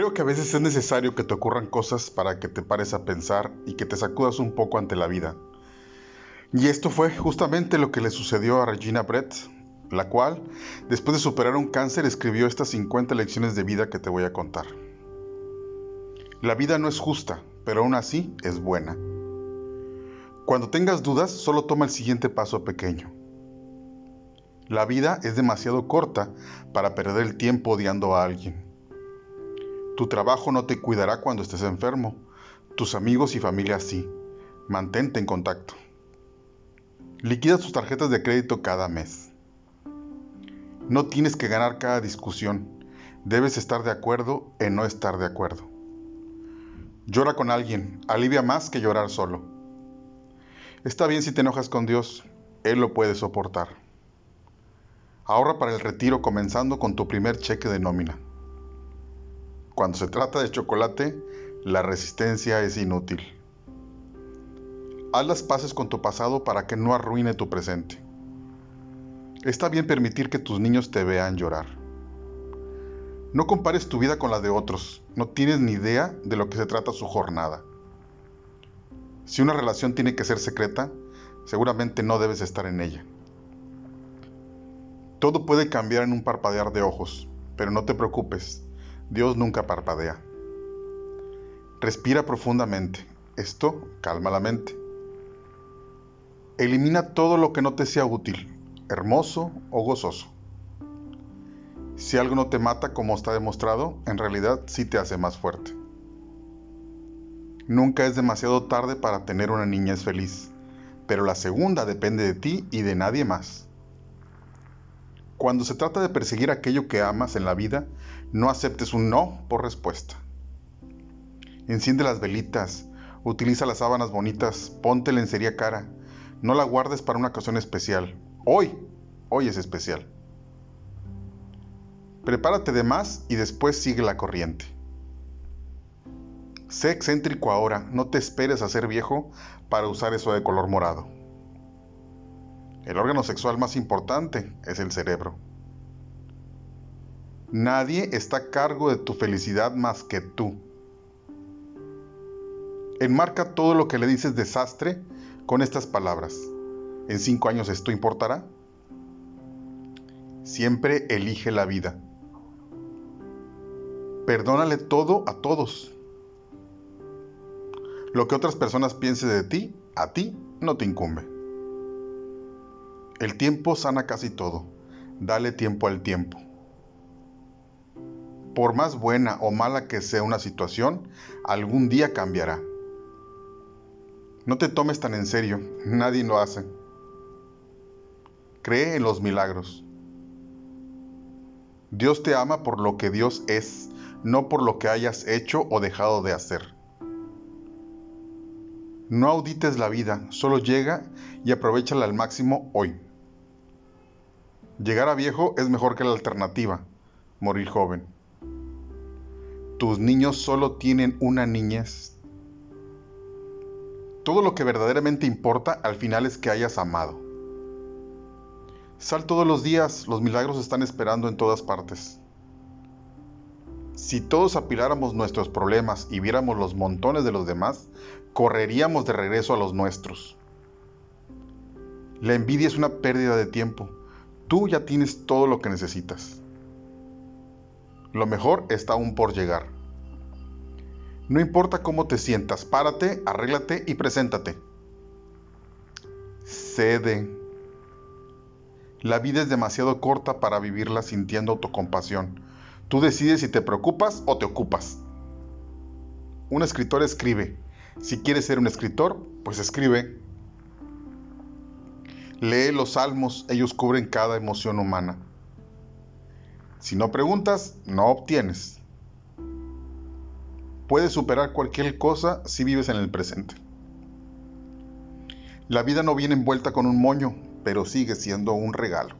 Creo que a veces es necesario que te ocurran cosas para que te pares a pensar y que te sacudas un poco ante la vida. Y esto fue justamente lo que le sucedió a Regina Brett, la cual, después de superar un cáncer, escribió estas 50 lecciones de vida que te voy a contar. La vida no es justa, pero aún así es buena. Cuando tengas dudas, solo toma el siguiente paso pequeño. La vida es demasiado corta para perder el tiempo odiando a alguien. Tu trabajo no te cuidará cuando estés enfermo. Tus amigos y familia sí. Mantente en contacto. Liquida tus tarjetas de crédito cada mes. No tienes que ganar cada discusión. Debes estar de acuerdo en no estar de acuerdo. Llora con alguien. Alivia más que llorar solo. Está bien si te enojas con Dios. Él lo puede soportar. Ahorra para el retiro comenzando con tu primer cheque de nómina. Cuando se trata de chocolate, la resistencia es inútil. Haz las paces con tu pasado para que no arruine tu presente. Está bien permitir que tus niños te vean llorar. No compares tu vida con la de otros, no tienes ni idea de lo que se trata su jornada. Si una relación tiene que ser secreta, seguramente no debes estar en ella. Todo puede cambiar en un parpadear de ojos, pero no te preocupes, Dios nunca parpadea. Respira profundamente. Esto calma la mente. Elimina todo lo que no te sea útil, hermoso o gozoso. Si algo no te mata como está demostrado, en realidad sí te hace más fuerte. Nunca es demasiado tarde para tener una niñez feliz, pero la segunda depende de ti y de nadie más. Cuando se trata de perseguir aquello que amas en la vida, no aceptes un no por respuesta. Enciende las velitas, utiliza las sábanas bonitas, ponte lencería cara. No la guardes para una ocasión especial. Hoy, hoy es especial. Prepárate de más y después sigue la corriente. Sé excéntrico ahora, no te esperes a ser viejo para usar eso de color morado. El órgano sexual más importante es el cerebro. Nadie está a cargo de tu felicidad más que tú. Enmarca todo lo que le dices desastre con estas palabras. ¿En cinco años esto importará? Siempre elige la vida. Perdónale todo a todos. Lo que otras personas piensen de ti, a ti no te incumbe. El tiempo sana casi todo. Dale tiempo al tiempo. Por más buena o mala que sea una situación, algún día cambiará. No te tomes tan en serio, nadie lo hace. Cree en los milagros. Dios te ama por lo que Dios es, no por lo que hayas hecho o dejado de hacer. No audites la vida, solo llega y aprovechala al máximo hoy. Llegar a viejo es mejor que la alternativa, morir joven. Tus niños solo tienen una niñez. Todo lo que verdaderamente importa al final es que hayas amado. Sal todos los días, los milagros están esperando en todas partes. Si todos apiláramos nuestros problemas y viéramos los montones de los demás, correríamos de regreso a los nuestros. La envidia es una pérdida de tiempo. Tú ya tienes todo lo que necesitas. Lo mejor está aún por llegar. No importa cómo te sientas, párate, arréglate y preséntate. Cede. La vida es demasiado corta para vivirla sintiendo autocompasión. Tú decides si te preocupas o te ocupas. Un escritor escribe. Si quieres ser un escritor, pues escribe. Lee los salmos, ellos cubren cada emoción humana. Si no preguntas, no obtienes. Puedes superar cualquier cosa si vives en el presente. La vida no viene envuelta con un moño, pero sigue siendo un regalo.